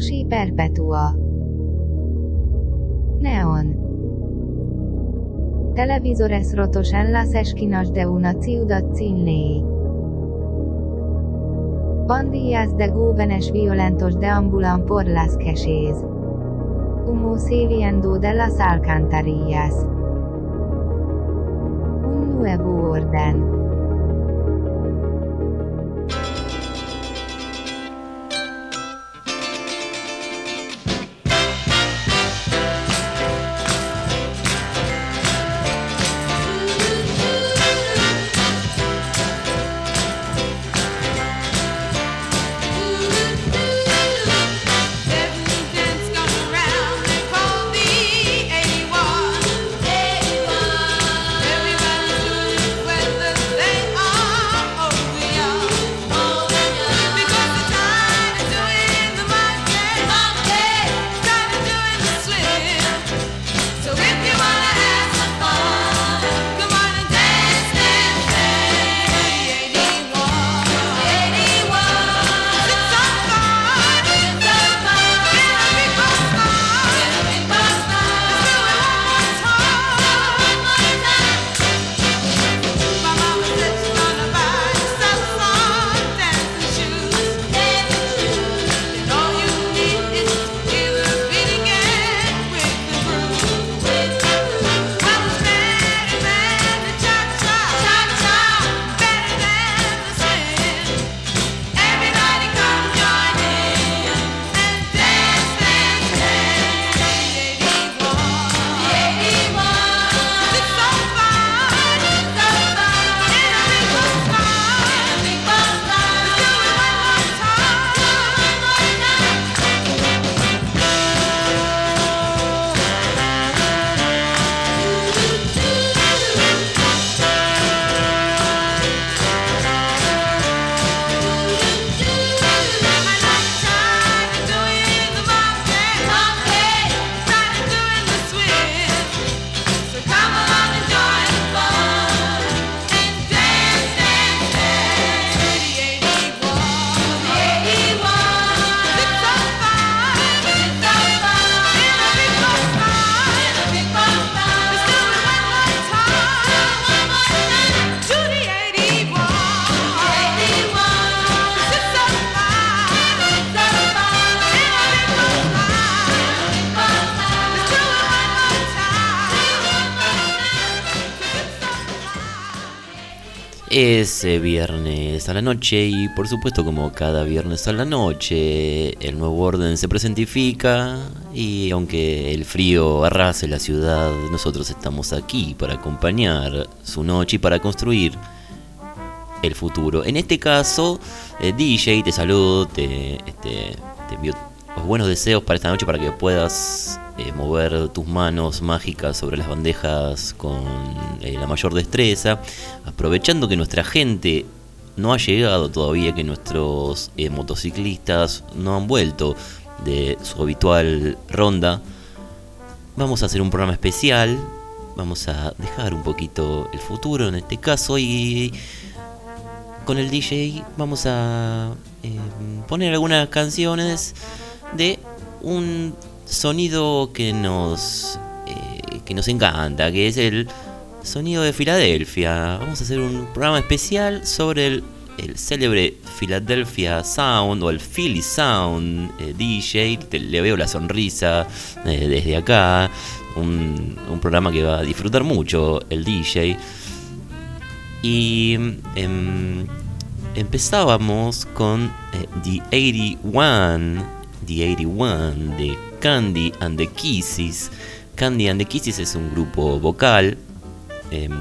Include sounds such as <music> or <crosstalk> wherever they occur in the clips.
Moshi Perpetua. Neon. Televisores rotos en las esquinas de una ciudad sin ley. Pandillas de jóvenes violentos deambulan por las calles. Humo saliendo de las alcantarillas. Un nuevo orden. A la noche y por supuesto como cada viernes a la noche el nuevo orden se presentifica y aunque el frío arrase la ciudad, nosotros estamos aquí para acompañar su noche y para construir el futuro. En este caso, eh, DJ, te saludo, te, este, te envío los buenos deseos para esta noche para que puedas eh, mover tus manos mágicas sobre las bandejas con eh, la mayor destreza, aprovechando que nuestra gente no ha llegado todavía, que nuestros eh, motociclistas no han vuelto de su habitual ronda. Vamos a hacer un programa especial, vamos a dejar un poquito el futuro en este caso y con el DJ vamos a poner algunas canciones de un sonido que nos, eh, que nos encanta, que es el sonido de Filadelfia. Vamos a hacer un programa especial sobre el, el célebre Philadelphia Sound o el Philly Sound eh, DJ. le veo la sonrisa eh, desde acá. Un, programa que va a disfrutar mucho el DJ. Y em, empezábamos con The 81 The 81 de Candy and the Kisses. Candy and the Kisses es un grupo vocal em,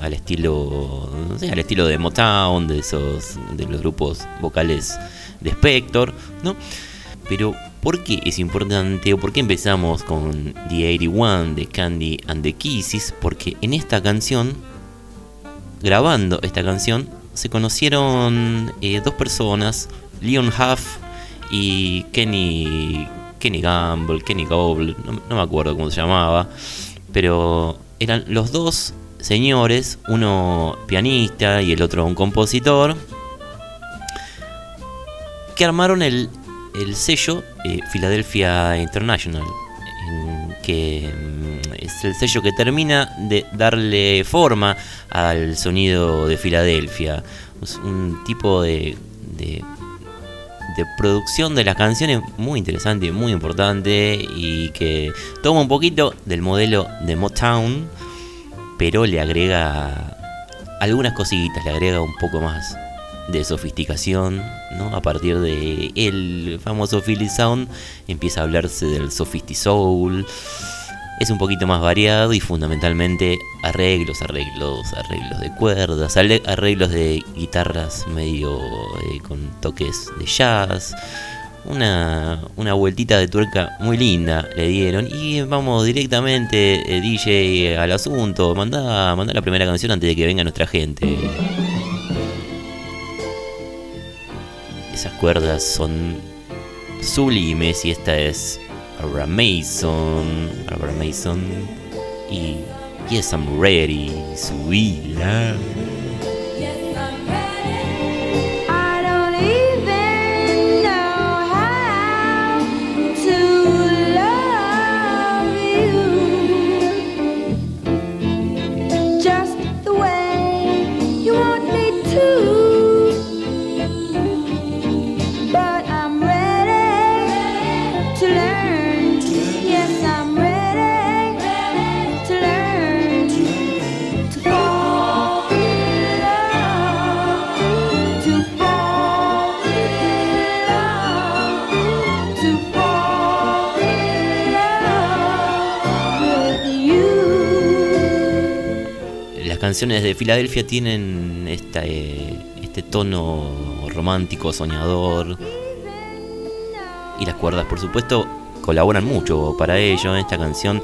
al estilo al estilo de Motown, de esos de los grupos vocales de Spector, ¿no? Pero ¿por qué es importante o por qué empezamos con The 81 de Candy and the Kisses? Porque en esta canción grabando esta canción se conocieron eh, dos personas, Leon Huff y Kenny, Kenny Gamble, Kenny Goble, no, me acuerdo cómo se llamaba, pero eran los dos señores, uno pianista y el otro un compositor, que armaron el el sello eh, Philadelphia International, que mm, es el sello que termina de darle forma al sonido de Filadelfia. Es un tipo de, de, de producción de las canciones muy interesante, muy importante y que toma un poquito del modelo de Motown, pero le agrega algunas cositas, le agrega un poco más de sofisticación, ¿no? A partir de el famoso Philly Sound empieza a hablarse del Sophisti Soul. Es un poquito más variado y fundamentalmente arreglos, arreglos, arreglos de cuerdas, arreglos de guitarras medio eh, con toques de jazz. Una, una, vueltita de tuerca muy linda le dieron y vamos directamente eh, DJ al asunto, manda, manda la primera canción antes de que venga nuestra gente. esas cuerdas son sublimes y esta es Abra Mason, Abra Mason y Yes I'm Ready, subila. Canciones de Filadelfia tienen esta, eh, este tono romántico, soñador. Y las cuerdas, por supuesto, colaboran mucho para ello. Esta canción,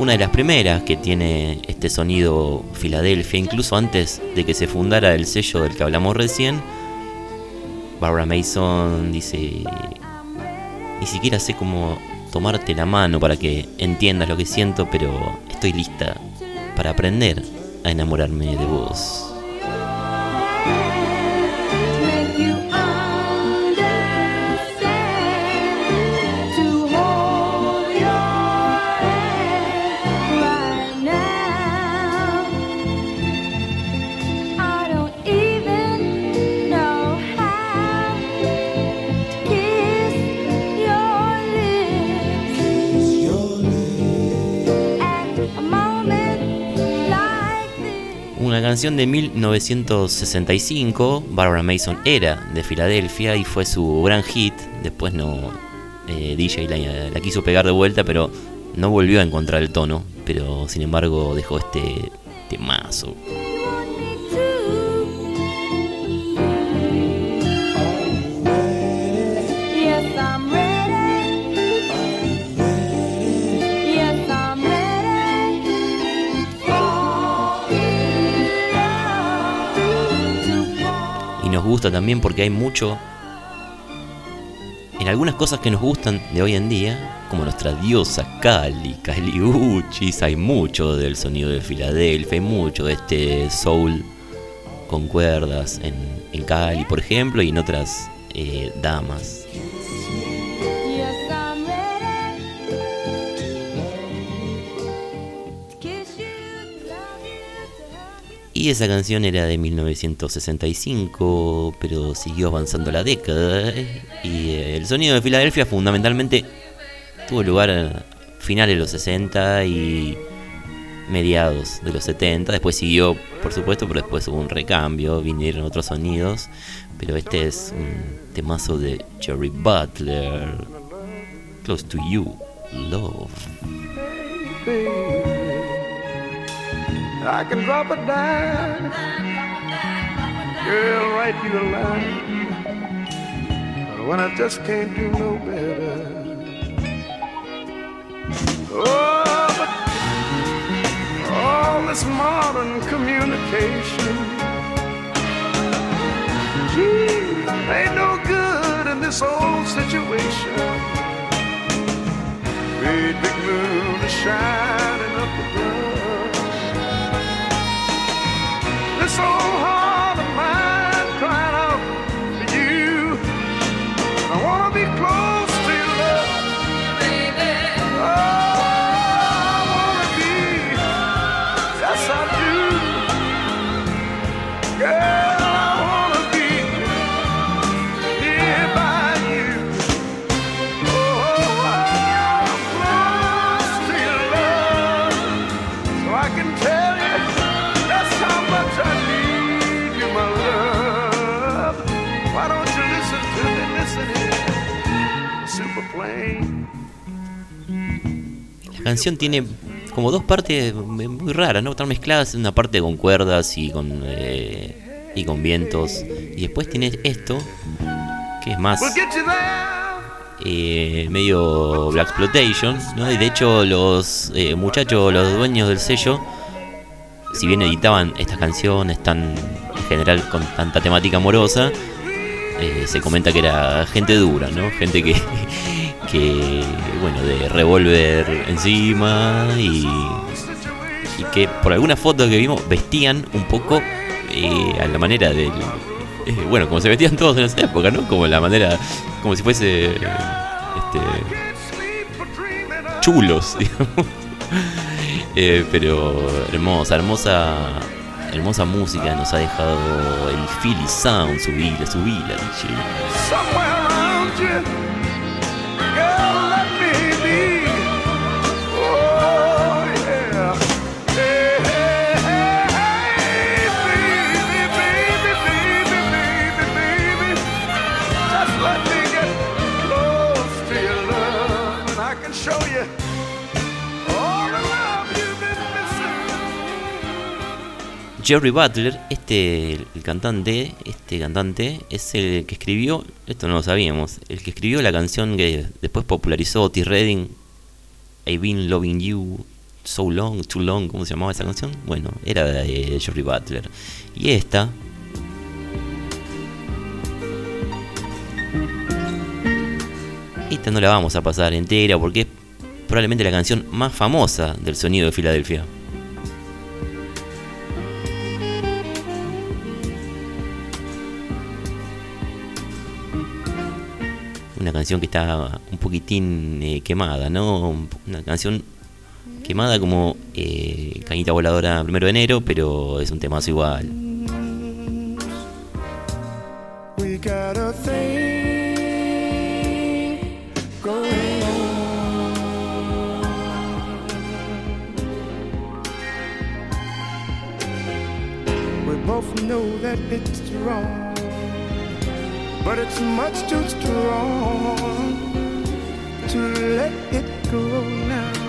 una de las primeras que tiene este sonido Filadelfia, incluso antes de que se fundara el sello del que hablamos recién. Barbara Mason dice, ni siquiera sé cómo tomarte la mano para que entiendas lo que siento, pero estoy lista para aprender a enamorarme de vos. Canción de 1965, Barbara Mason era de Filadelfia y fue su gran hit. Después no eh, DJ la, la, quiso pegar de vuelta, pero no volvió a encontrar el tono. Pero sin embargo dejó este temazo. También porque hay mucho en algunas cosas que nos gustan de hoy en día, como nuestra diosa Cali, Cali Uchis, hay mucho del sonido de Filadelfia, hay mucho de este soul con cuerdas en, en Cali, por ejemplo, y en otras eh, damas. Y esa canción era de 1965, pero siguió avanzando la década. Y eh, el sonido de Filadelfia fundamentalmente tuvo lugar a finales de los 60 y mediados de los 70. Después siguió, por supuesto, pero después hubo un recambio, vinieron otros sonidos. Pero este es un temazo de Jerry Butler, Close to You, Love. I can drop a dime, girl, write you a line. When I just can't do no better. Oh, but all this modern communication, gee, ain't no good in this old situation. Great big moon is shining up canción tiene como dos partes muy raras, ¿no? Están mezcladas, una parte con cuerdas y con eh, y con vientos y después tiene esto que es más eh, medio Black Exploitation, ¿no? Y de hecho los eh, muchachos, los dueños del sello, si bien editaban estas canciones tan en general con tanta temática amorosa, eh, se comenta que era gente dura, ¿no? Gente que, que bueno, de revólver encima y, y que por alguna foto que vimos vestían un poco a la manera del bueno, como se vestían todos en esa época, ¿no? Como la manera, como si fuese, este, chulos, <laughs> digamos. Eh, pero hermosa, hermosa, hermosa música nos ha dejado el Philly Sound, subila, subila, DJ. Jerry Butler, este el cantante, este cantante es el que escribió, esto no lo sabíamos, el que escribió la canción que después popularizó Otis Redding, I've been loving you so long, too long, ¿cómo se llamaba esa canción? Bueno, era de Jerry Butler. Y esta Esta no la vamos a pasar entera porque es probablemente la canción más famosa del sonido de Filadelfia. Una canción que está un poquitín eh, quemada, ¿no? Una canción quemada como eh, Cañita Voladora primero de enero, pero es un temazo igual. We both know that it's wrong. But it's much too strong to let it go now.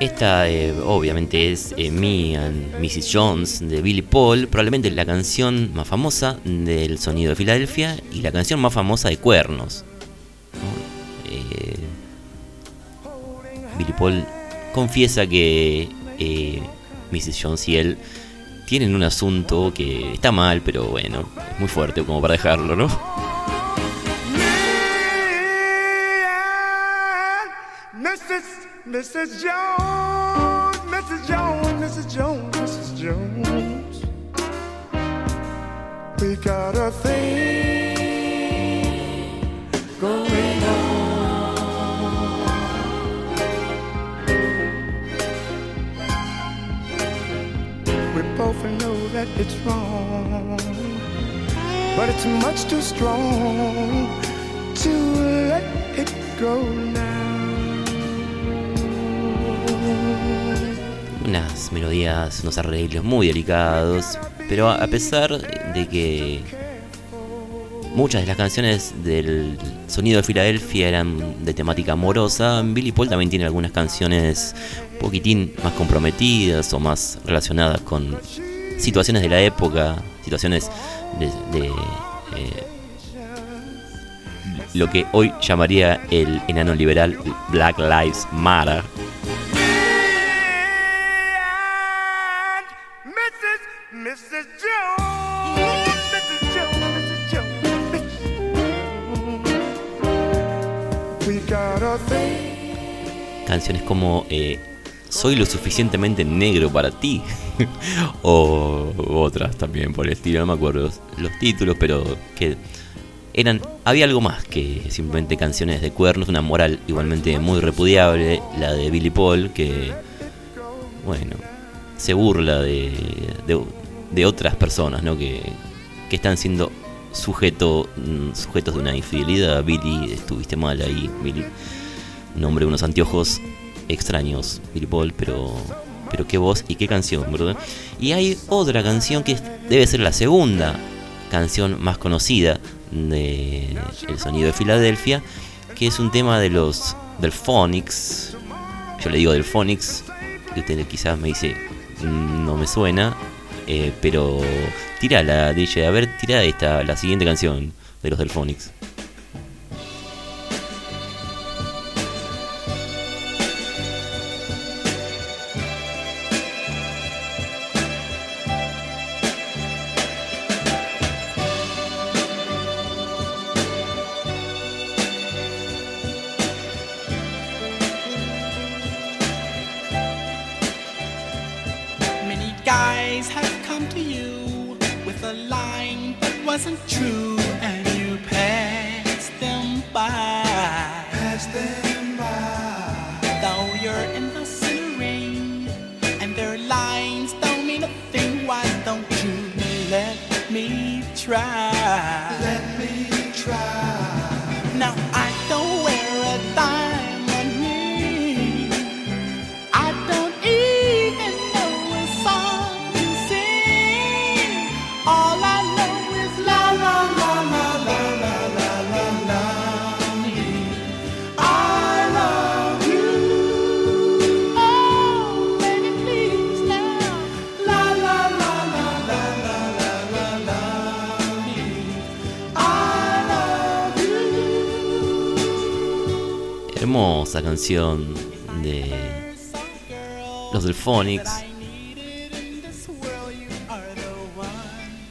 esta eh, obviamente es eh, Me and Mrs. Jones de Billy Paul, probablemente la canción más famosa del sonido de Filadelfia y la canción más famosa de Cuernos. Eh, Billy Paul confiesa que Mrs. Jones y él tienen un asunto que está mal, pero bueno, es muy fuerte como para dejarlo, ¿no? Mrs. Jones, Mrs. Jones, Mrs. Jones, Mrs. Jones. We got a thing it's wrong. But it's much too strong to let it go now. Unas melodías, unos arreglos muy delicados, pero a pesar de que muchas de las canciones del sonido de Filadelfia eran de temática amorosa, Billy Paul también tiene algunas canciones un poquitín más comprometidas o más relacionadas con situaciones de la época, situaciones de, eh, lo que hoy llamaría el enano liberal Black Lives Matter. Canciones como eh, Soy lo suficientemente negro para ti. <laughs> o otras también por el estilo, no me acuerdo los títulos, pero que eran había algo más que simplemente canciones de cuernos, una moral igualmente muy repudiable, la de Billy Paul, que bueno, se burla de, de, otras personas, ¿no? Que, que están siendo sujeto, sujetos de una infidelidad. Billy, estuviste mal ahí, Billy. Un hombre de unos anteojos extraños, Paul, pero pero qué voz y qué canción, ¿verdad? Y hay otra canción que debe ser la segunda canción más conocida de El Sonido de Filadelfia, que es un tema de los del Phonics. Yo le digo del Phonics, que usted quizás me dice, mm, no me suena, eh, pero la DJ, a ver, tira esta, la siguiente canción de los del Phonics. De los Delphonics.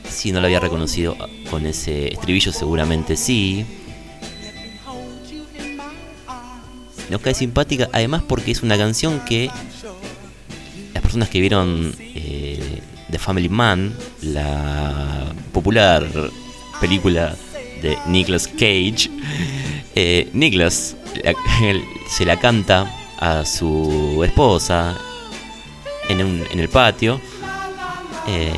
Si no la había reconocido con ese estribillo, seguramente sí. Nos cae simpática, además porque es una canción que las personas que vieron eh, The Family Man, la popular película de Nicolas Cage, <laughs> eh, Nicolas se la canta a su esposa en, el patio. Eh,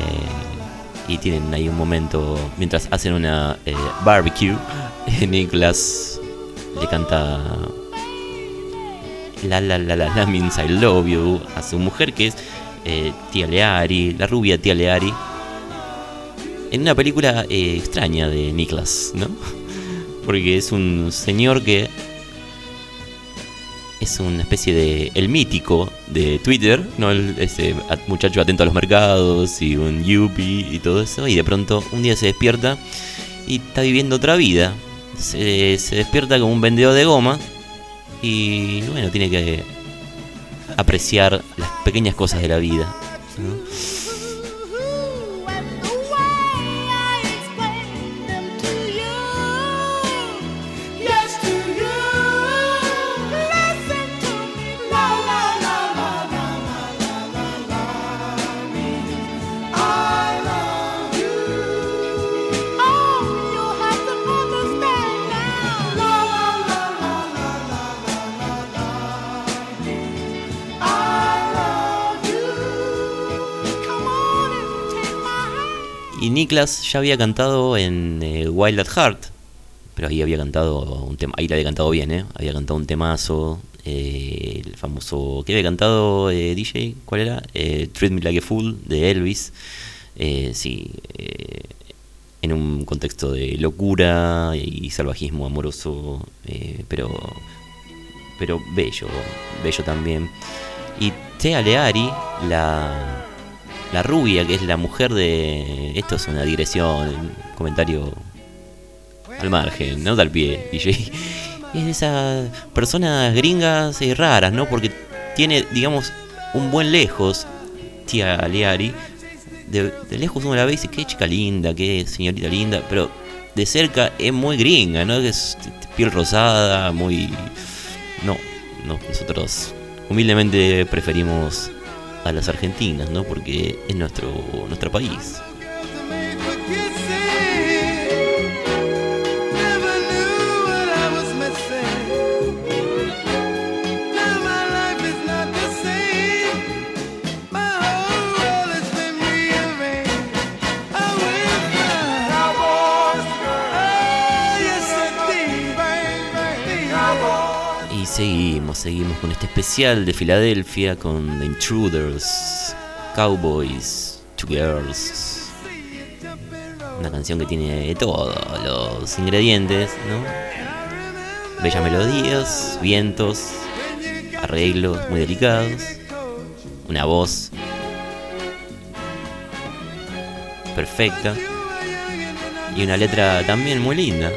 y tienen ahí un momento mientras hacen una eh, barbecue. Nicholas le canta La la la la la means I love you a su mujer que es eh, Tia Leari, la rubia Tia Leari. En una película extraña de Nicholas, ¿no? <laughs> Porque es un señor que es una especie de el mítico de Twitter, ¿no? ese muchacho atento a los mercados y un yuppie y todo eso, y de pronto un día se despierta y está viviendo otra vida. Se, despierta como un vendedor de goma y bueno, tiene que apreciar las pequeñas cosas de la vida. Niklas ya había cantado en eh, Wild at Heart, pero ahí había cantado un tema, ahí le había cantado bien, ¿eh? Había cantado un temazo, eh, el famoso, ¿qué había cantado eh, DJ? ¿Cuál era? Treat Me Like a Fool de Elvis. sí, en un contexto de locura y salvajismo amoroso, pero, pero bello, bello también. Y Tea Leari, la la rubia, que es la mujer de. Esto es una digresión, un comentario al margen, no al pie, <laughs> DJ. Es de esas personas gringas y raras, ¿no? Porque tiene, digamos, un buen lejos, tía Leari. De, lejos uno la ve y dice, qué chica linda, qué señorita linda, pero de cerca es muy gringa, ¿no? Es piel rosada, muy... No, no, nosotros humildemente preferimos a las argentinas, ¿no? Porque es nuestro, nuestro país. Seguimos con este especial de Filadelfia con The Intruders, Cowboys, Two Girls. Una canción que tiene todos los ingredientes, ¿no? Bellas melodías, vientos, arreglos muy delicados, una voz perfecta y una letra también muy linda.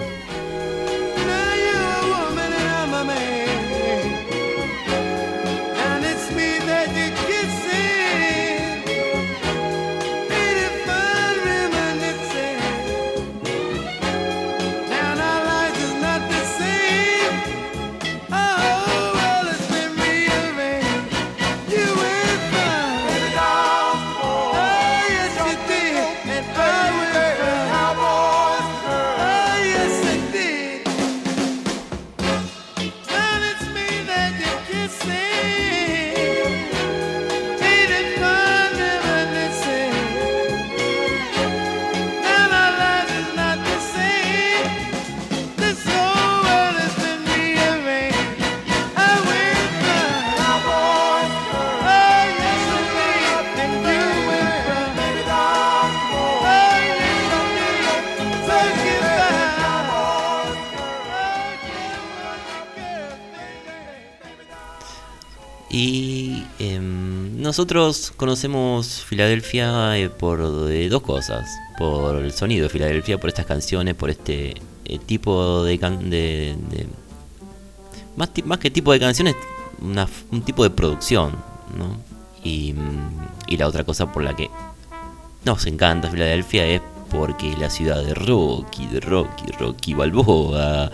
Nosotros conocemos Filadelfia eh, por dos cosas. Por el sonido de Filadelfia, por estas canciones, por este eh, tipo de, de, más, que tipo de canciones, un tipo de producción. ¿no? Y, mm, y la otra cosa por la que nos encanta Filadelfia es porque la ciudad de Rocky, de Rocky, Rocky Balboa,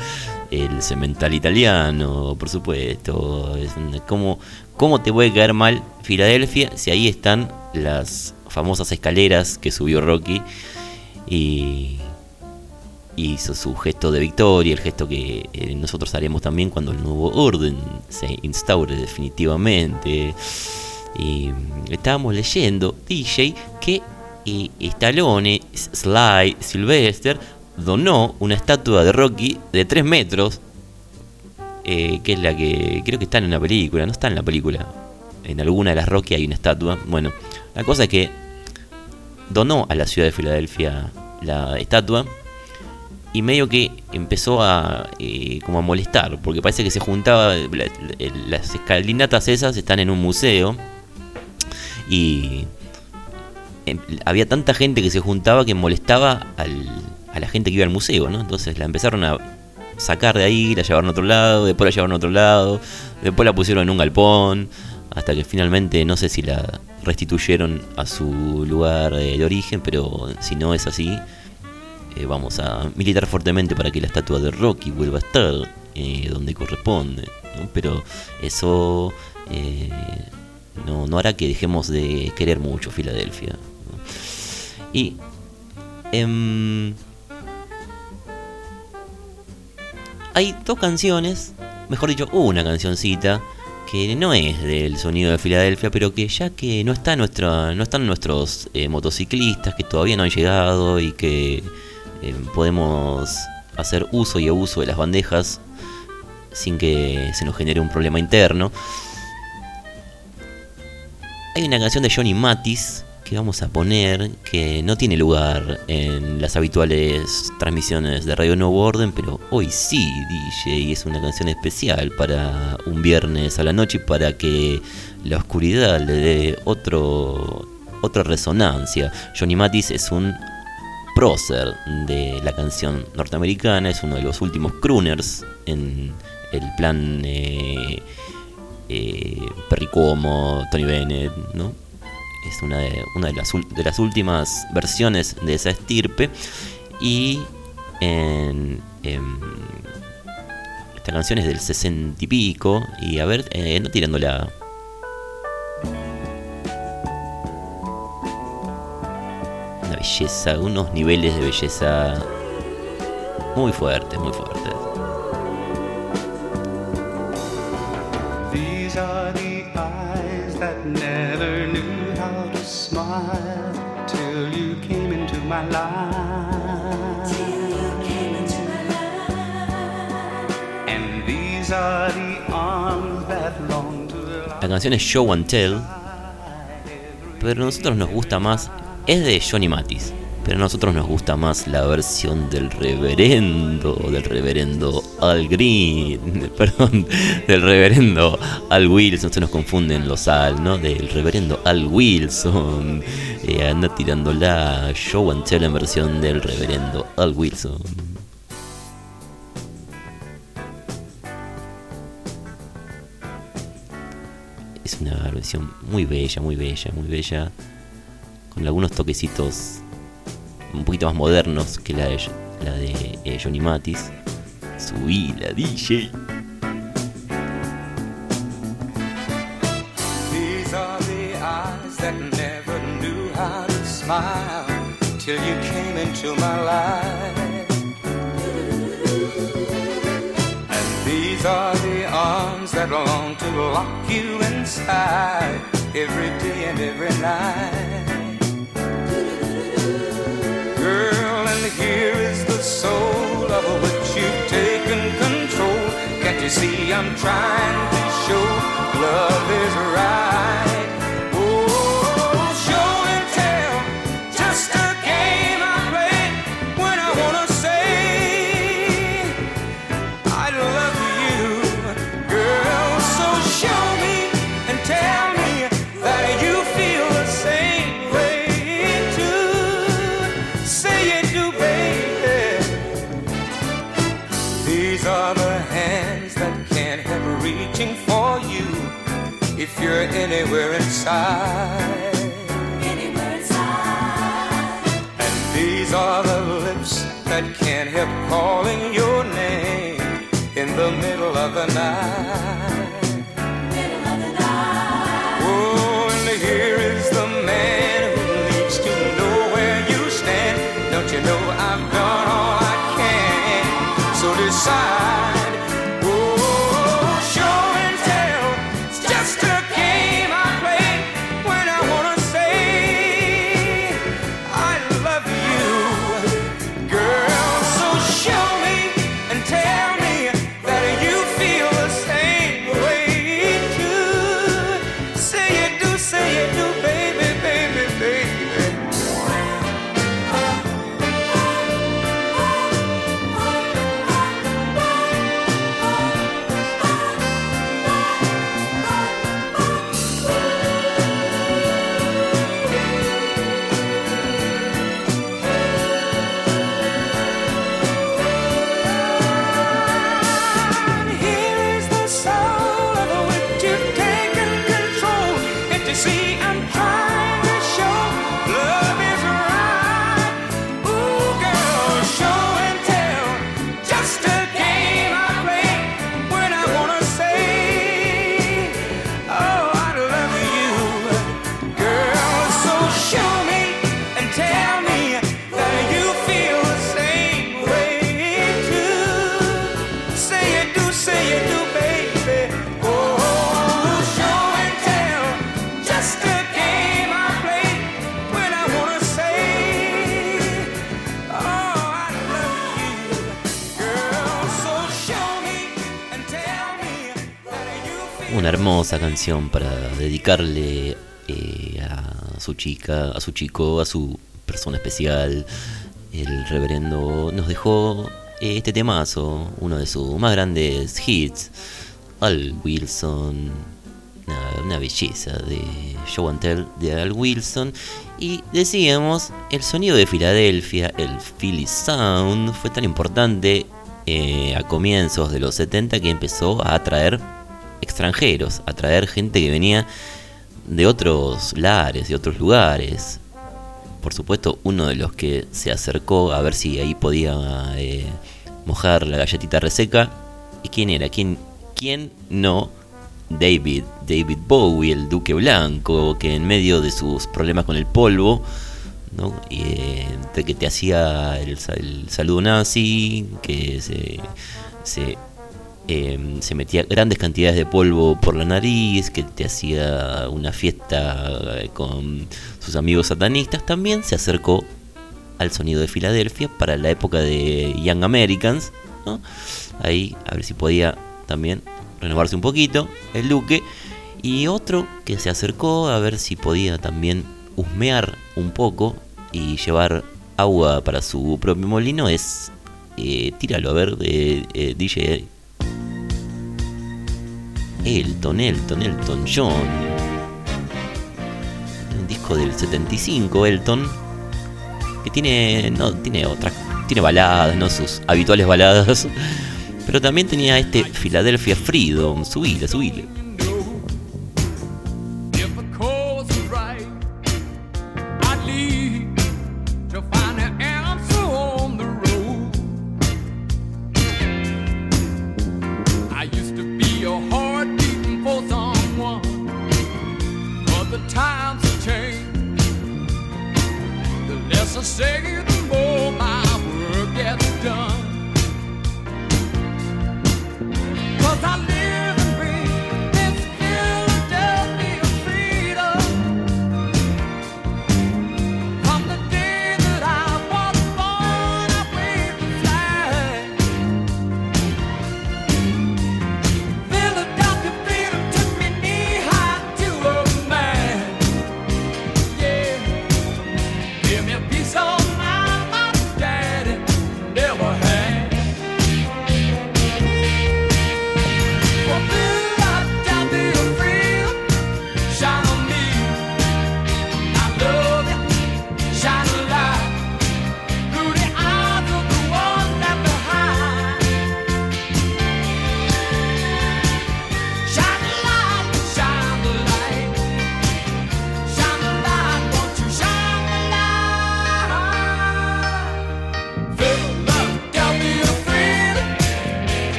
el cemental italiano, por supuesto. Es como, ¿Cómo te puede caer mal Filadelfia si ahí están las famosas escaleras que subió Rocky y hizo su gesto de victoria, el gesto que eh, nosotros haremos también cuando el nuevo orden se instaure definitivamente. Y estábamos leyendo, DJ, que y Stallone, Sly, Sylvester donó una estatua de Rocky de 3 metros, eh, que es la que creo que está en la película, no está en la película. En alguna de las Rocky hay una estatua. Bueno, la cosa es que donó a la ciudad de Filadelfia la estatua y medio que empezó a eh, como a molestar porque parece que se juntaba las escalinatas esas están en un museo y em, había tanta gente que se juntaba que molestaba al, a la gente que iba al museo, ¿no? Entonces la empezaron a sacar de ahí, la llevaron a otro lado, después la llevaron a otro lado, después la pusieron en un galpón, hasta que finalmente no sé si la restituyeron a su lugar de origen, pero si no es así, eh, vamos a militar fuertemente para que la estatua de Rocky vuelva a estar eh, donde corresponde, pero eso eh, no, no, hará que dejemos de querer mucho Filadelfia. Y em, hay dos canciones, mejor dicho, una cancioncita que no es del sonido de Filadelfia, pero que ya que no está están nuestros eh, motociclistas que todavía no han llegado y que eh, podemos hacer uso y abuso de las bandejas sin que se nos genere un problema interno. Hay una canción de Johnny Matis que vamos a poner que no tiene lugar en las habituales transmisiones de Radio Nuevo Orden, pero hoy sí, DJ, y es una canción especial para un viernes a la noche para que la oscuridad le dé otro, otra resonancia. Johnny Matis es un prócer de la canción norteamericana, es uno de los últimos crooners en el plan eh, eh, Perricomo, Tony Bennett, ¿no? Es una de, una de, las, últimas versiones de esa estirpe. Y en, esta canción es del 60 y pico. Y a ver, eh, no tirándola. Una belleza, unos niveles de belleza muy fuertes, muy fuertes. La canción es Show and Tell, pero a nosotros nos gusta más, es de Johnny Matis, pero a nosotros nos gusta más la versión del reverendo, del reverendo Al Green, <laughs> perdón, del reverendo Al Wilson, se nos confunden los Al, ¿no? Del reverendo Al Wilson, eh, anda tirando la Show and Tell en versión del reverendo Al Wilson. es una versión muy bella, muy bella, muy bella, con algunos toquecitos un poquito más modernos que la de, la de eh, Johnny Matis. Subí la DJ. These are the eyes that never knew how to smile till you came into my life. And these are the arms that long to lock you inside every day and every night. Here is the soul of which you've taken control. Can't you see I'm trying to show love is right? You're anywhere inside. Anywhere inside. And these are the lips that can't help calling your name in the middle of the night. Middle of the night. Oh, and here is the man who needs to know where you stand. Don't you know I've done all I can? So decide. Hermosa canción para dedicarle eh, a su chica, a su chico, a su persona especial. El reverendo nos dejó eh, este temazo, uno de sus más grandes hits, Al Wilson, una, belleza de Show and Tell de Al Wilson. Y decíamos, el sonido de Filadelfia, el Philly Sound, fue tan importante eh, a comienzos de los 70 que empezó a atraer extranjeros, a traer gente que venía de otros lares, de otros lugares. Por supuesto, uno de los que se acercó a ver si ahí podía eh, mojar la galletita reseca. ¿Y quién era? ¿Quién, quién no? David, David Bowie, el Duque Blanco, que en medio de sus problemas con el polvo, ¿no? y, eh, que te hacía el, saludo nazi, que se, se Em, se metía grandes cantidades de polvo por la nariz, que te hacía una fiesta eh, con sus amigos satanistas, también se acercó al sonido de Filadelfia para la época de Young Americans. Ahí, a ver si podía también, renovarse un poquito el Duque. Y otro que se acercó a ver si podía también husmear un poco y llevar agua para su propio molino es. Eh, tíralo a ver, DJ. Elton, Elton, Elton John. Un disco del 75, Elton. Que tiene. No, tiene otras. Tiene baladas, no sus habituales baladas. <laughs> Pero también tenía este Philadelphia Freedom. Subile, subile.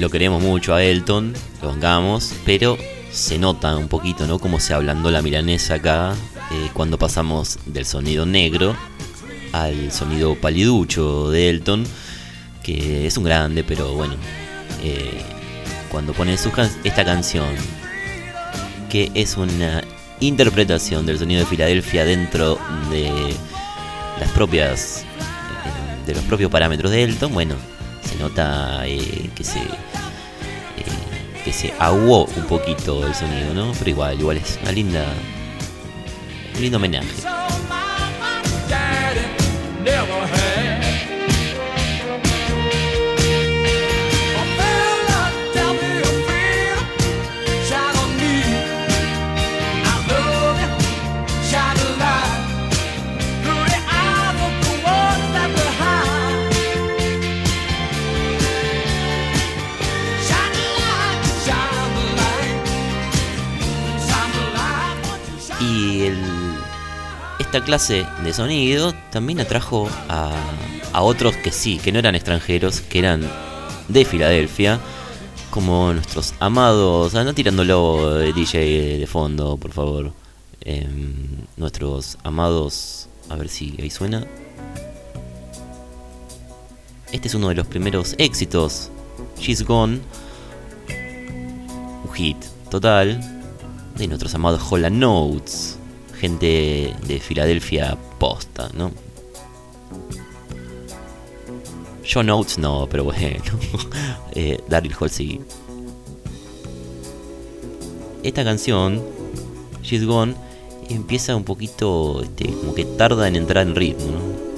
Lo queremos mucho a Elton, lo bancamos, pero se nota un poquito, ¿no? Cómo se ablandó la milanesa acá eh, cuando pasamos del sonido negro al sonido paliducho de Elton, es un grande, pero bueno, eh, cuando pone su can- esta canción, que es una interpretación del sonido de Filadelfia dentro de las propias eh, de los propios parámetros de Elton, bueno, se nota eh, que se que se aguó un poquito el sonido, ¿no? Pero igual, igual es una linda un lindo homenaje. Esta clase de sonido también atrajo a, a otros que sí, que no eran extranjeros, que eran de Filadelfia, como nuestros amados, ah, no tirándolo DJ de fondo, por favor, Em, nuestros amados, a ver si ahí suena. Este es uno de los primeros éxitos, She's Gone, un hit total, de nuestros amados Hola Notes, gente de Filadelfia posta, ¿no? John Oates no, pero bueno. <laughs> eh, Daryl Hall sí. Esta canción, She's Gone, empieza un poquito, este, como que tarda en entrar en ritmo, ¿no?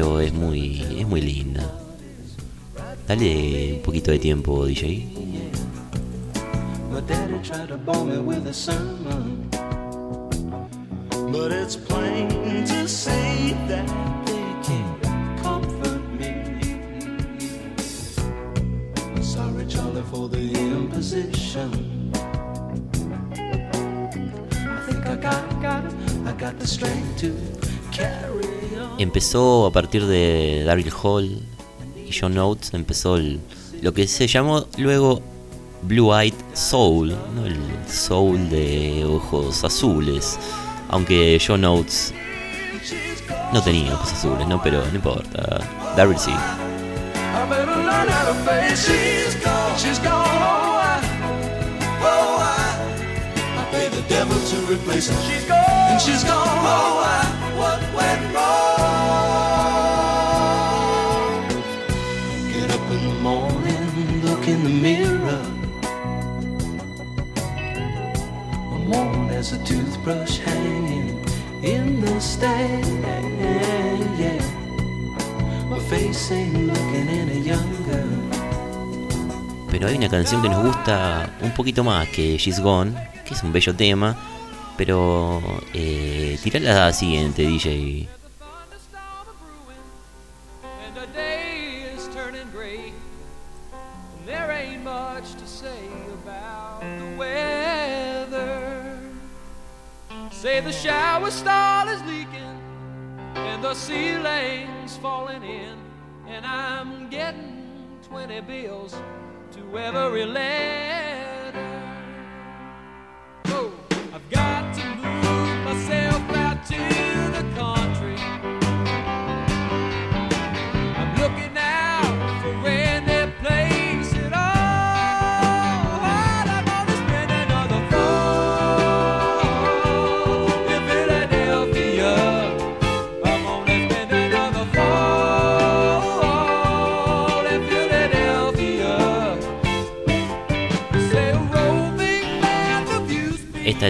Pero es muy, es muy linda. Dale un poquito de tiempo, DJ. But it's plain to see that they can't comfort me. father for the imposition. I think I got, got, I got the strength to carry. Empezó a partir de Daryl Hall y John Oates, empezó el- lo que se llamó luego Blue Eyed Soul, el soul de ojos azules. Aunque John Oates no tenía ojos azules, ¿no? Pero no importa. Daryl sí. In the mirror. I'm worn as a toothbrush hanging in the stand. Yeah. My face ain't looking any younger. Pero hay una canción que nos gusta un poquito más que She's Gone, que es un bello tema. Pero eh, tirá la siguiente, DJ. There ain't much to say about the weather. Say the shower stall is leaking, and the ceiling's falling in, and I'm getting 20 bills to every letter.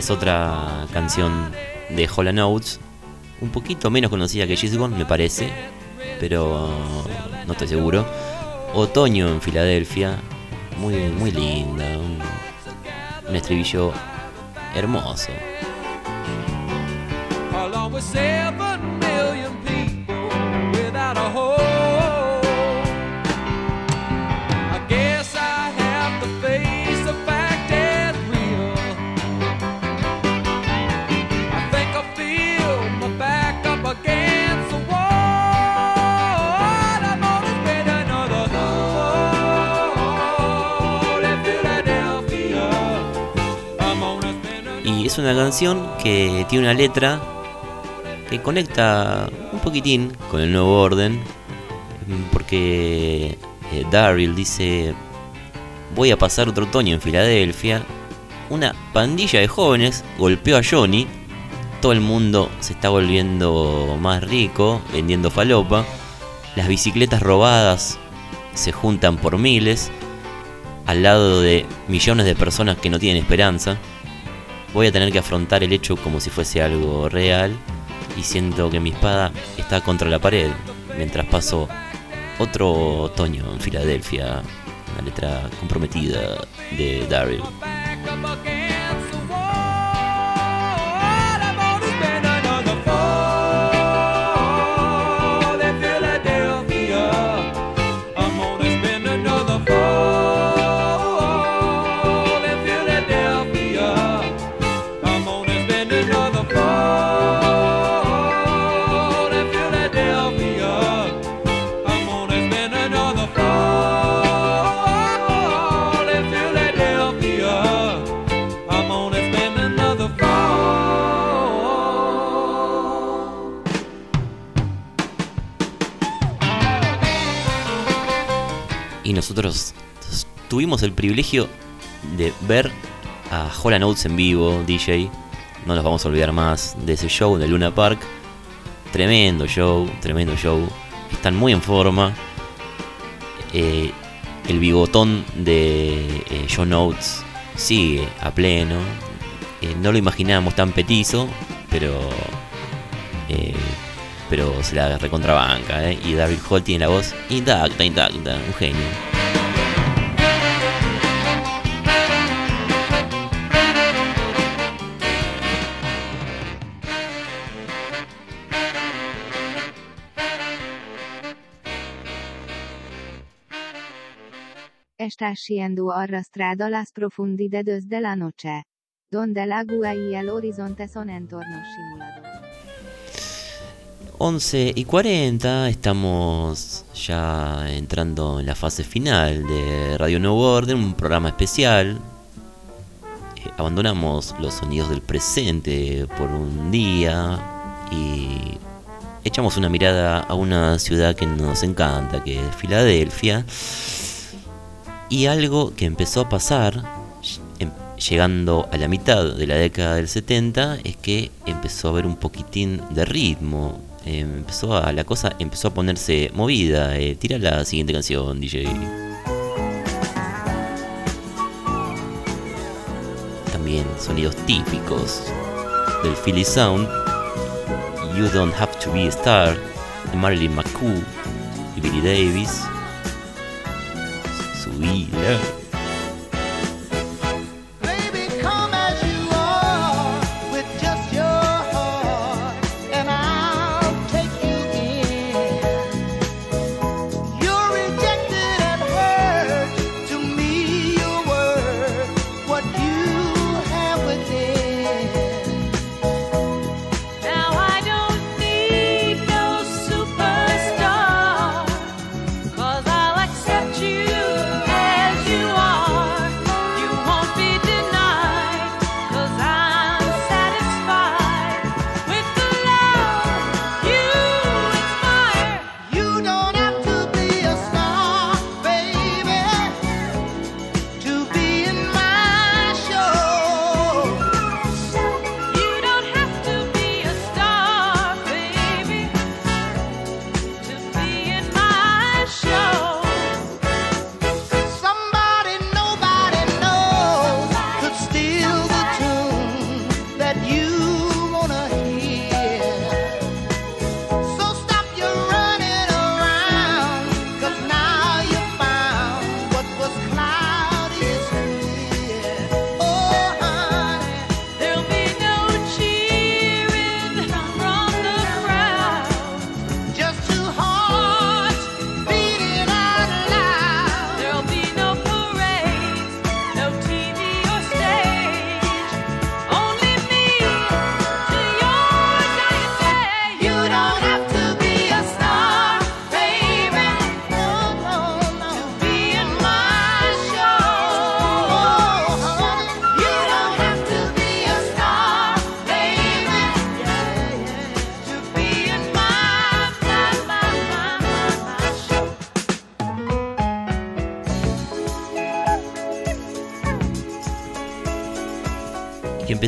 Es otra canción de Hall Notes, un poquito menos conocida que She's me parece, pero no estoy seguro. Otoño en Filadelfia, muy, muy linda, un estribillo hermoso. Es una canción que tiene una letra que conecta un poquitín con el nuevo orden, mm, porque eh, Daryl dice, voy a pasar otro otoño en Filadelfia, una pandilla de jóvenes golpeó a Johnny, todo el mundo se está volviendo más rico, vendiendo falopa, las bicicletas robadas se juntan por miles, al lado de millones de personas que no tienen esperanza. Voy a tener que afrontar el hecho como si fuese algo real y siento que mi espada está contra la pared mientras paso otro otoño en Filadelfia. Una letra comprometida de Daryl. Tuvimos el privilegio de ver a Holland Oates en vivo, DJ. No nos vamos a olvidar más de ese show de Luna Park. Tremendo show, tremendo show. Están muy en forma. Eh, el bigotón de eh, John Oates sigue a pleno. Eh, no lo imaginábamos tan petizo, pero eh, pero se la recontrabanca. Y Daryl Hall tiene la voz intacta, intacta, un genio. Estás siendo arrastrada las profundidades de la noche. Donde el agua y el horizonte son entornos simulados. 11 y 40, estamos ya entrando en la fase final de Radio Nuevo Orden, un programa especial. Eh, abandonamos los sonidos del presente por un día y echamos una mirada a una ciudad que nos encanta, que es Filadelfia. Y algo que empezó a pasar, em- llegando a la mitad de la década del 70, es que empezó a haber un poquitín de ritmo. Eh, empezó a, la cosa empezó a ponerse movida. Eh, tira la siguiente canción, DJ. También sonidos típicos del Philly Sound. You Don't Have to Be a Star de Marilyn McCoo y Billy Davis. Subila. Baby,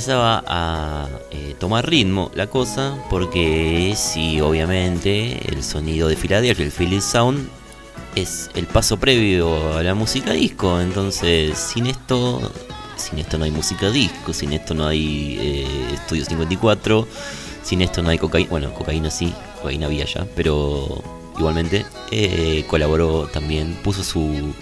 empezaba a eh, tomar ritmo la cosa, porque sí, obviamente, el sonido de Filadelfia, el Philly Sound, es el paso previo a la música disco. Entonces, sin esto, sin esto no hay música disco, sin esto no hay eh, Estudio 54, sin esto no hay cocaína. Bueno, cocaína sí, cocaína había ya, pero igualmente eh, colaboró también, puso su,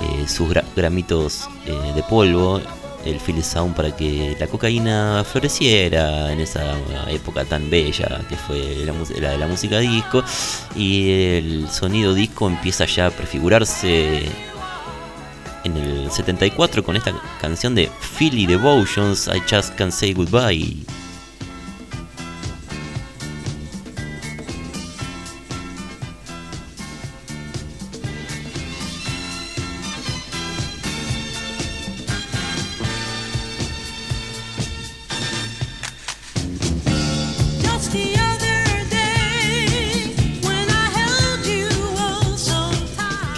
eh, sus gra- gramitos de polvo el Philly Sound para que la cocaína floreciera en esa época tan bella que fue la, la de la música disco. Y el sonido disco empieza ya a prefigurarse en el 74 con esta canción de Philly Devotions I Just Can't Say Goodbye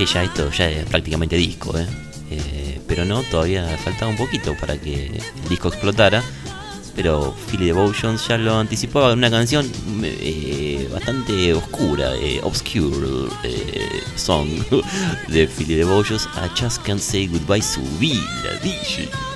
ya esto ya es prácticamente disco ¿eh? Eh, pero no todavía faltaba un poquito para que el disco explotara pero Philly Devotions ya lo anticipaba en una canción eh, bastante oscura, obscure song <laughs> de Philly Devotions. I just can't say goodbye, subí la DJ.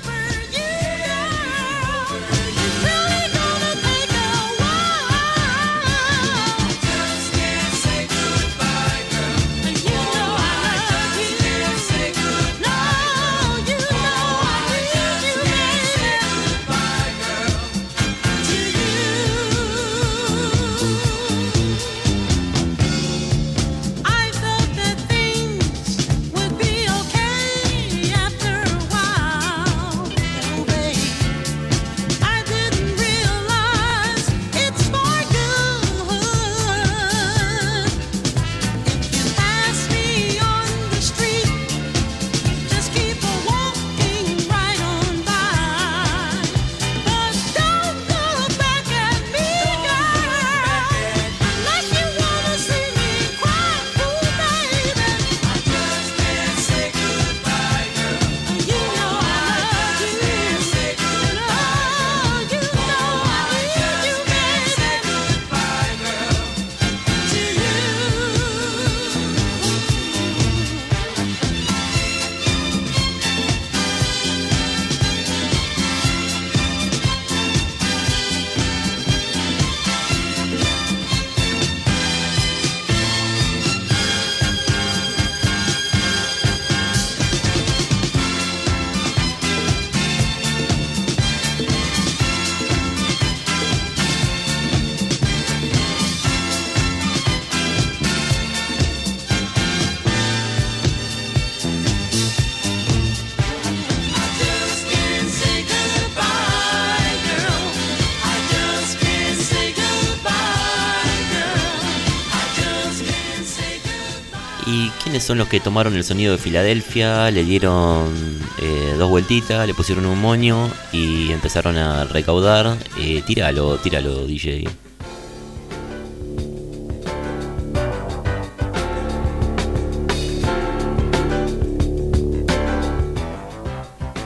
Son los que tomaron el sonido de Filadelfia, le dieron eh, dos vueltitas, le pusieron un moño y empezaron a recaudar. Eh, tíralo, tíralo, DJ.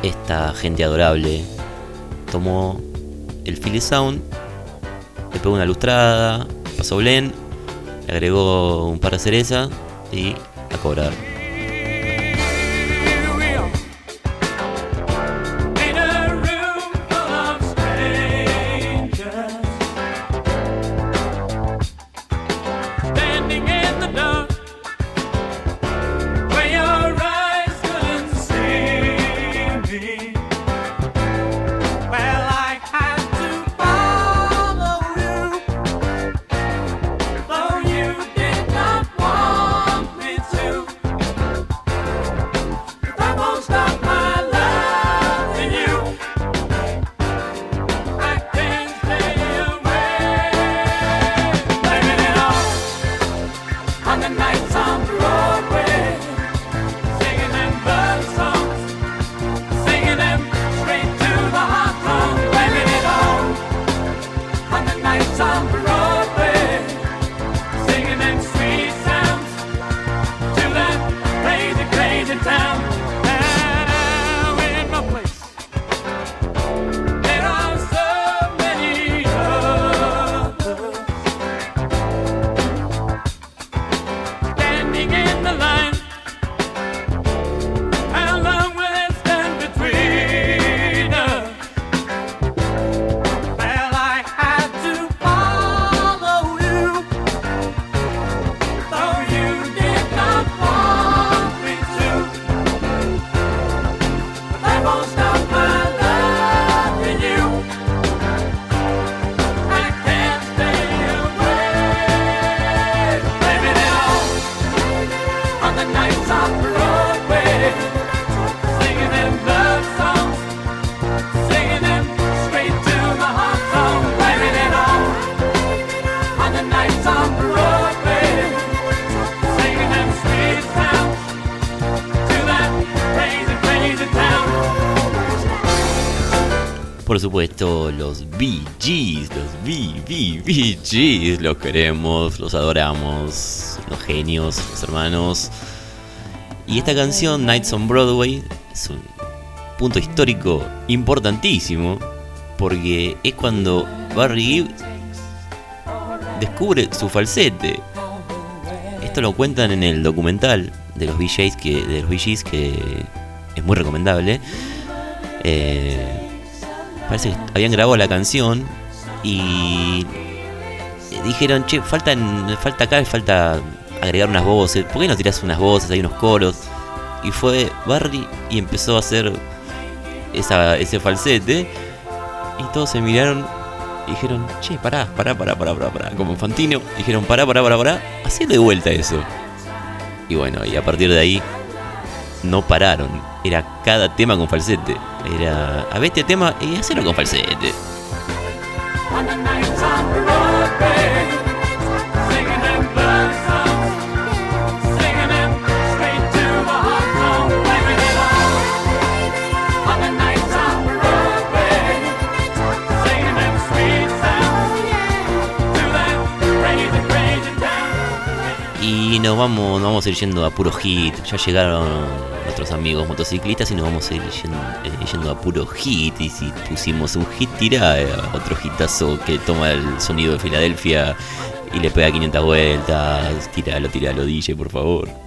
Esta gente adorable tomó el Philly Sound, le pegó una lustrada, pasó blend, le agregó un par de cereza y cobrar. Los queremos, los adoramos, los genios, los hermanos. Y esta canción, Nights on Broadway, es un punto histórico importantísimo, porque es cuando Barry Gibb descubre su falsete. Esto lo cuentan en el documental de los BJs que, de los BGs que es muy recomendable. Eh, parece que habían grabado la canción y dijeron, che, falta, falta acá, falta agregar unas voces, ¿por qué no tirás unas voces, hay unos coros? Y fue Barry y empezó a hacer esa, ese falsete y todos se miraron y dijeron, che, pará, pará, pará, pará, pará, pará, como Fantino, dijeron, pará, pará, pará, pará, hacé de vuelta eso. Y bueno, y a partir de ahí no pararon. Era cada tema con falsete. Era a ver este tema y hacerlo con falsete. Y nos vamos, nos vamos a ir yendo a puro hit. Ya llegaron nuestros amigos motociclistas y nos vamos a ir yendo, eh, a puro hit. Y si pusimos un hit, tira eh, otro hitazo que toma el sonido de Filadelfia y le pega 500 vueltas. Tíralo, tíralo, DJ, por favor.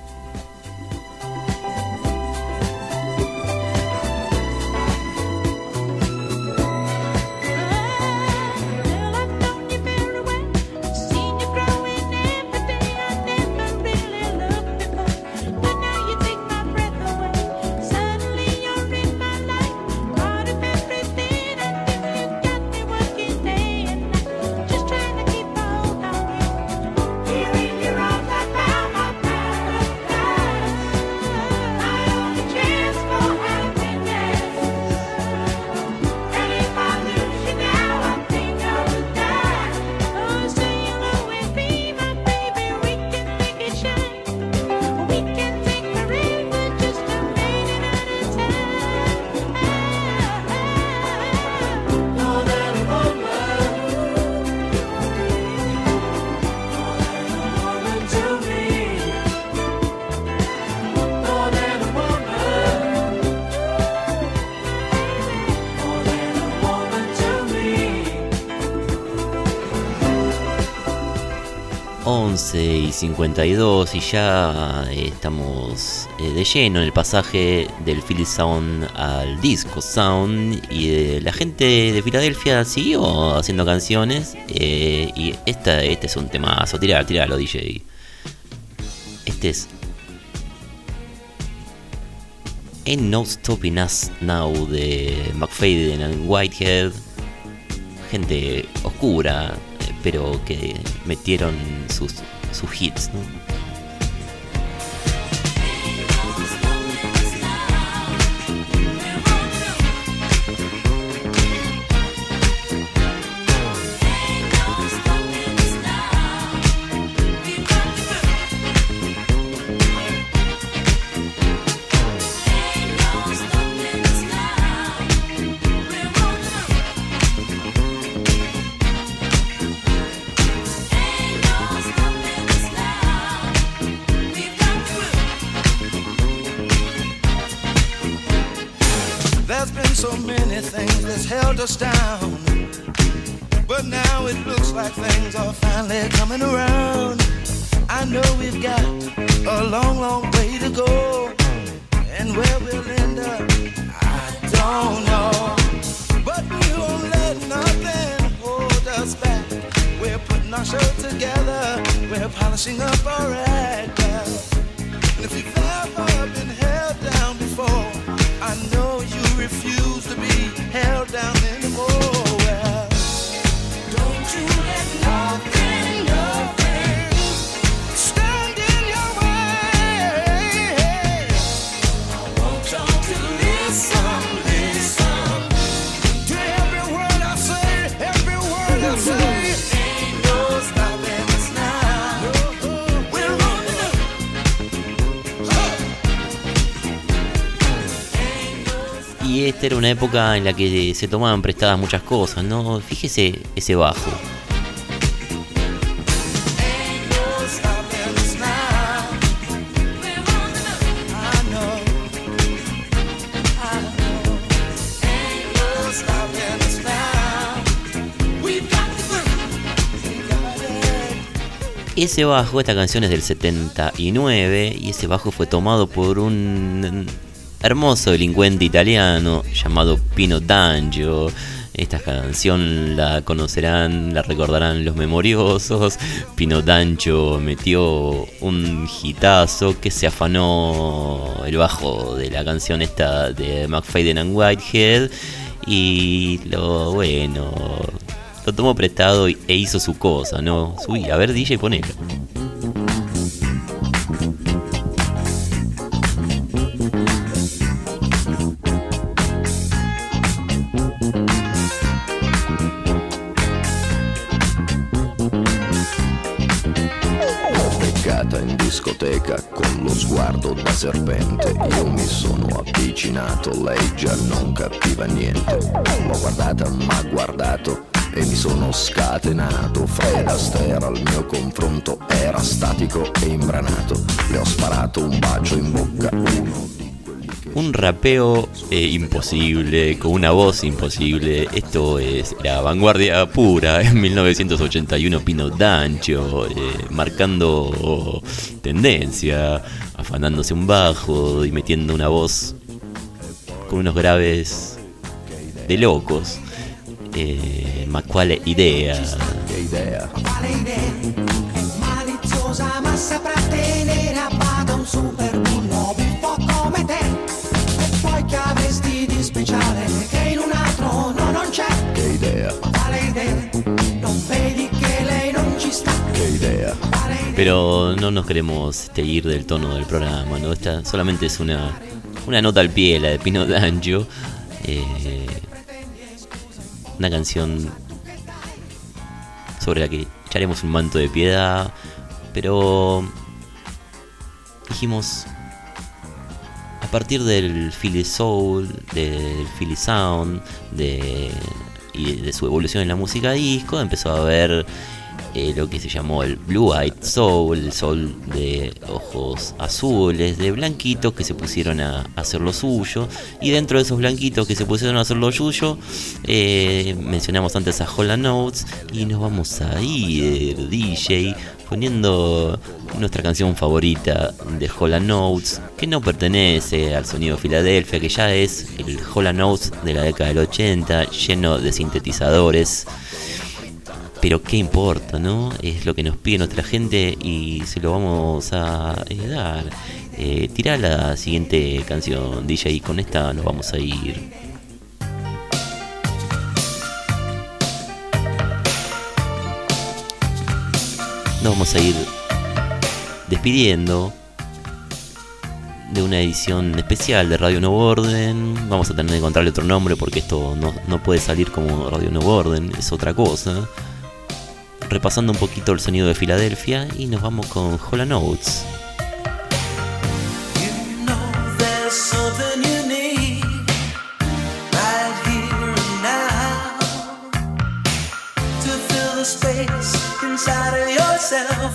11 y 52 y ya eh, estamos eh, de lleno en el pasaje del Philly Sound al Disco Sound y eh, la gente de Filadelfia siguió haciendo canciones y esta, este es un temazo, tiralo, tiralo DJ. Este es Ain't No Stopping Us Now de McFadden and Whitehead gente oscura, pero que metieron sus, sus hits, ¿no? Era una época en la que se tomaban prestadas muchas cosas, ¿no? Fíjese ese bajo. Ese bajo, esta canción es del 79 y ese bajo fue tomado por un hermoso delincuente italiano llamado Pino D'Angio. Esta canción la conocerán, la recordarán los memoriosos. Pino D'Angio metió un hitazo que se afanó el bajo de la canción esta de McFadden and Whitehead y lo bueno, lo tomó prestado e hizo su cosa, ¿no? Subí, a ver DJ, ponelo. Discoteca con lo sguardo da serpente. Io mi sono avvicinato, lei già non capiva niente. L'ho guardata, ma guardato e mi sono scatenato. Fred Astaire al mio confronto era statico e imbranato. Le ho sparato un bacio in bocca. Uno Un rapeo eh, imposible, con una voz imposible. Esto es la vanguardia pura <laughs> en 1981. Pino D'Ancio, eh, marcando tendencia, afanándose un bajo y metiendo una voz con unos graves de locos. Eh, ma quale idea. che idea. Quale idea Pero no nos queremos este, ir del tono del programa, ¿no? Esta solamente es una, una nota al pie, la de Pino D'Angio. eh, una canción sobre la que echaremos un manto de piedad. Pero dijimos, a partir del Philly Soul, del Philly Sound, de, y de su evolución en la música disco, empezó a haber eh, lo que se llamó el Blue Eyed Soul, el sol de ojos azules, de blanquitos que se pusieron a, hacer lo suyo. Y dentro de esos blanquitos que se pusieron a hacer lo suyo, eh, mencionamos antes a Hola Notes y nos vamos a ir, DJ, poniendo nuestra canción favorita de Hola Notes, que no pertenece al sonido de Filadelfia, que ya es el Hola Notes de la década del 80, lleno de sintetizadores. Pero qué importa, ¿no? Es lo que nos pide nuestra gente y se lo vamos a eh, dar. Eh, tira la siguiente canción, DJ, y con esta nos vamos a ir. Nos vamos a ir despidiendo de una edición especial de Radio Nuevo Orden. Vamos a tener que encontrarle otro nombre porque esto no, no puede salir como Radio Nuevo Orden, es otra cosa. Repasando un poquito el sonido de Filadelfia y nos vamos con Hola Notes.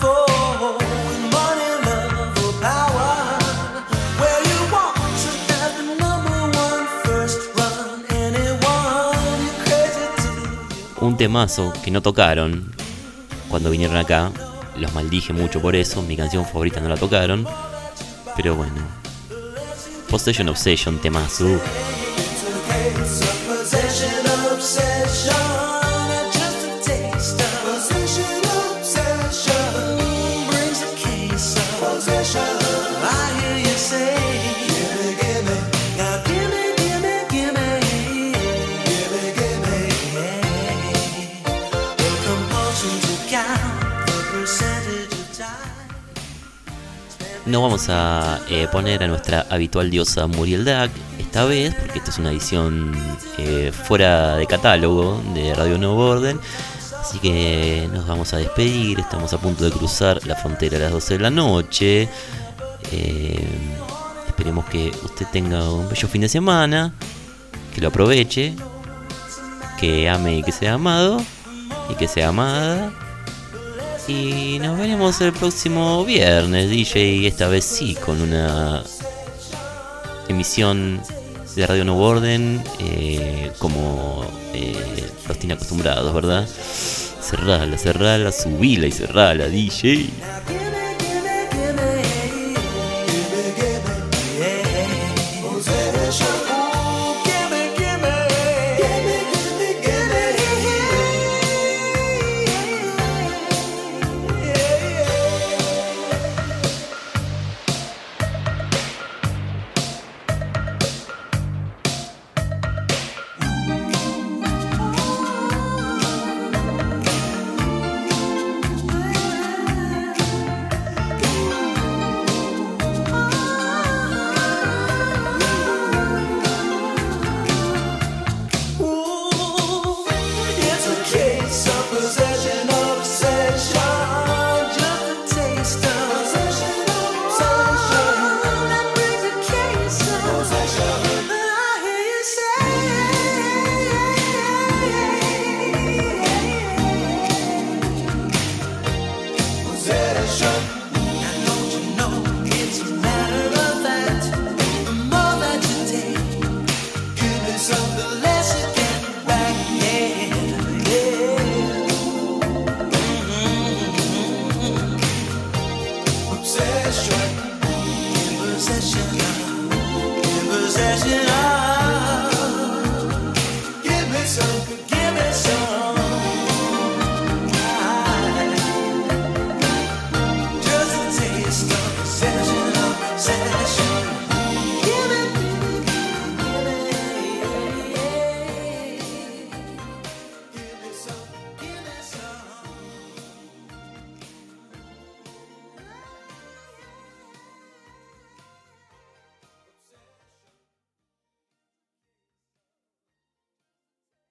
Oh. Un temazo que no tocaron cuando vinieron acá. Los maldije mucho por eso. Mi canción favorita no la tocaron. Pero bueno. Possession Obsession, temazo. No vamos a eh, poner a nuestra habitual diosa Muriel Dac esta vez, porque esta es una edición eh, fuera de catálogo de Radio Nuevo Orden. Así que nos vamos a despedir, estamos a punto de cruzar la frontera a las 12 de la noche. Eh, esperemos que usted tenga un bello fin de semana, que lo aproveche, que ame y que sea amado, y que sea amada. Y nos veremos el próximo viernes, DJ, esta vez sí, con una emisión de Radio Nuevo Orden, eh, como eh, los tiene acostumbrados, ¿verdad? Cerrala, cerrala, subila y cerrala, DJ.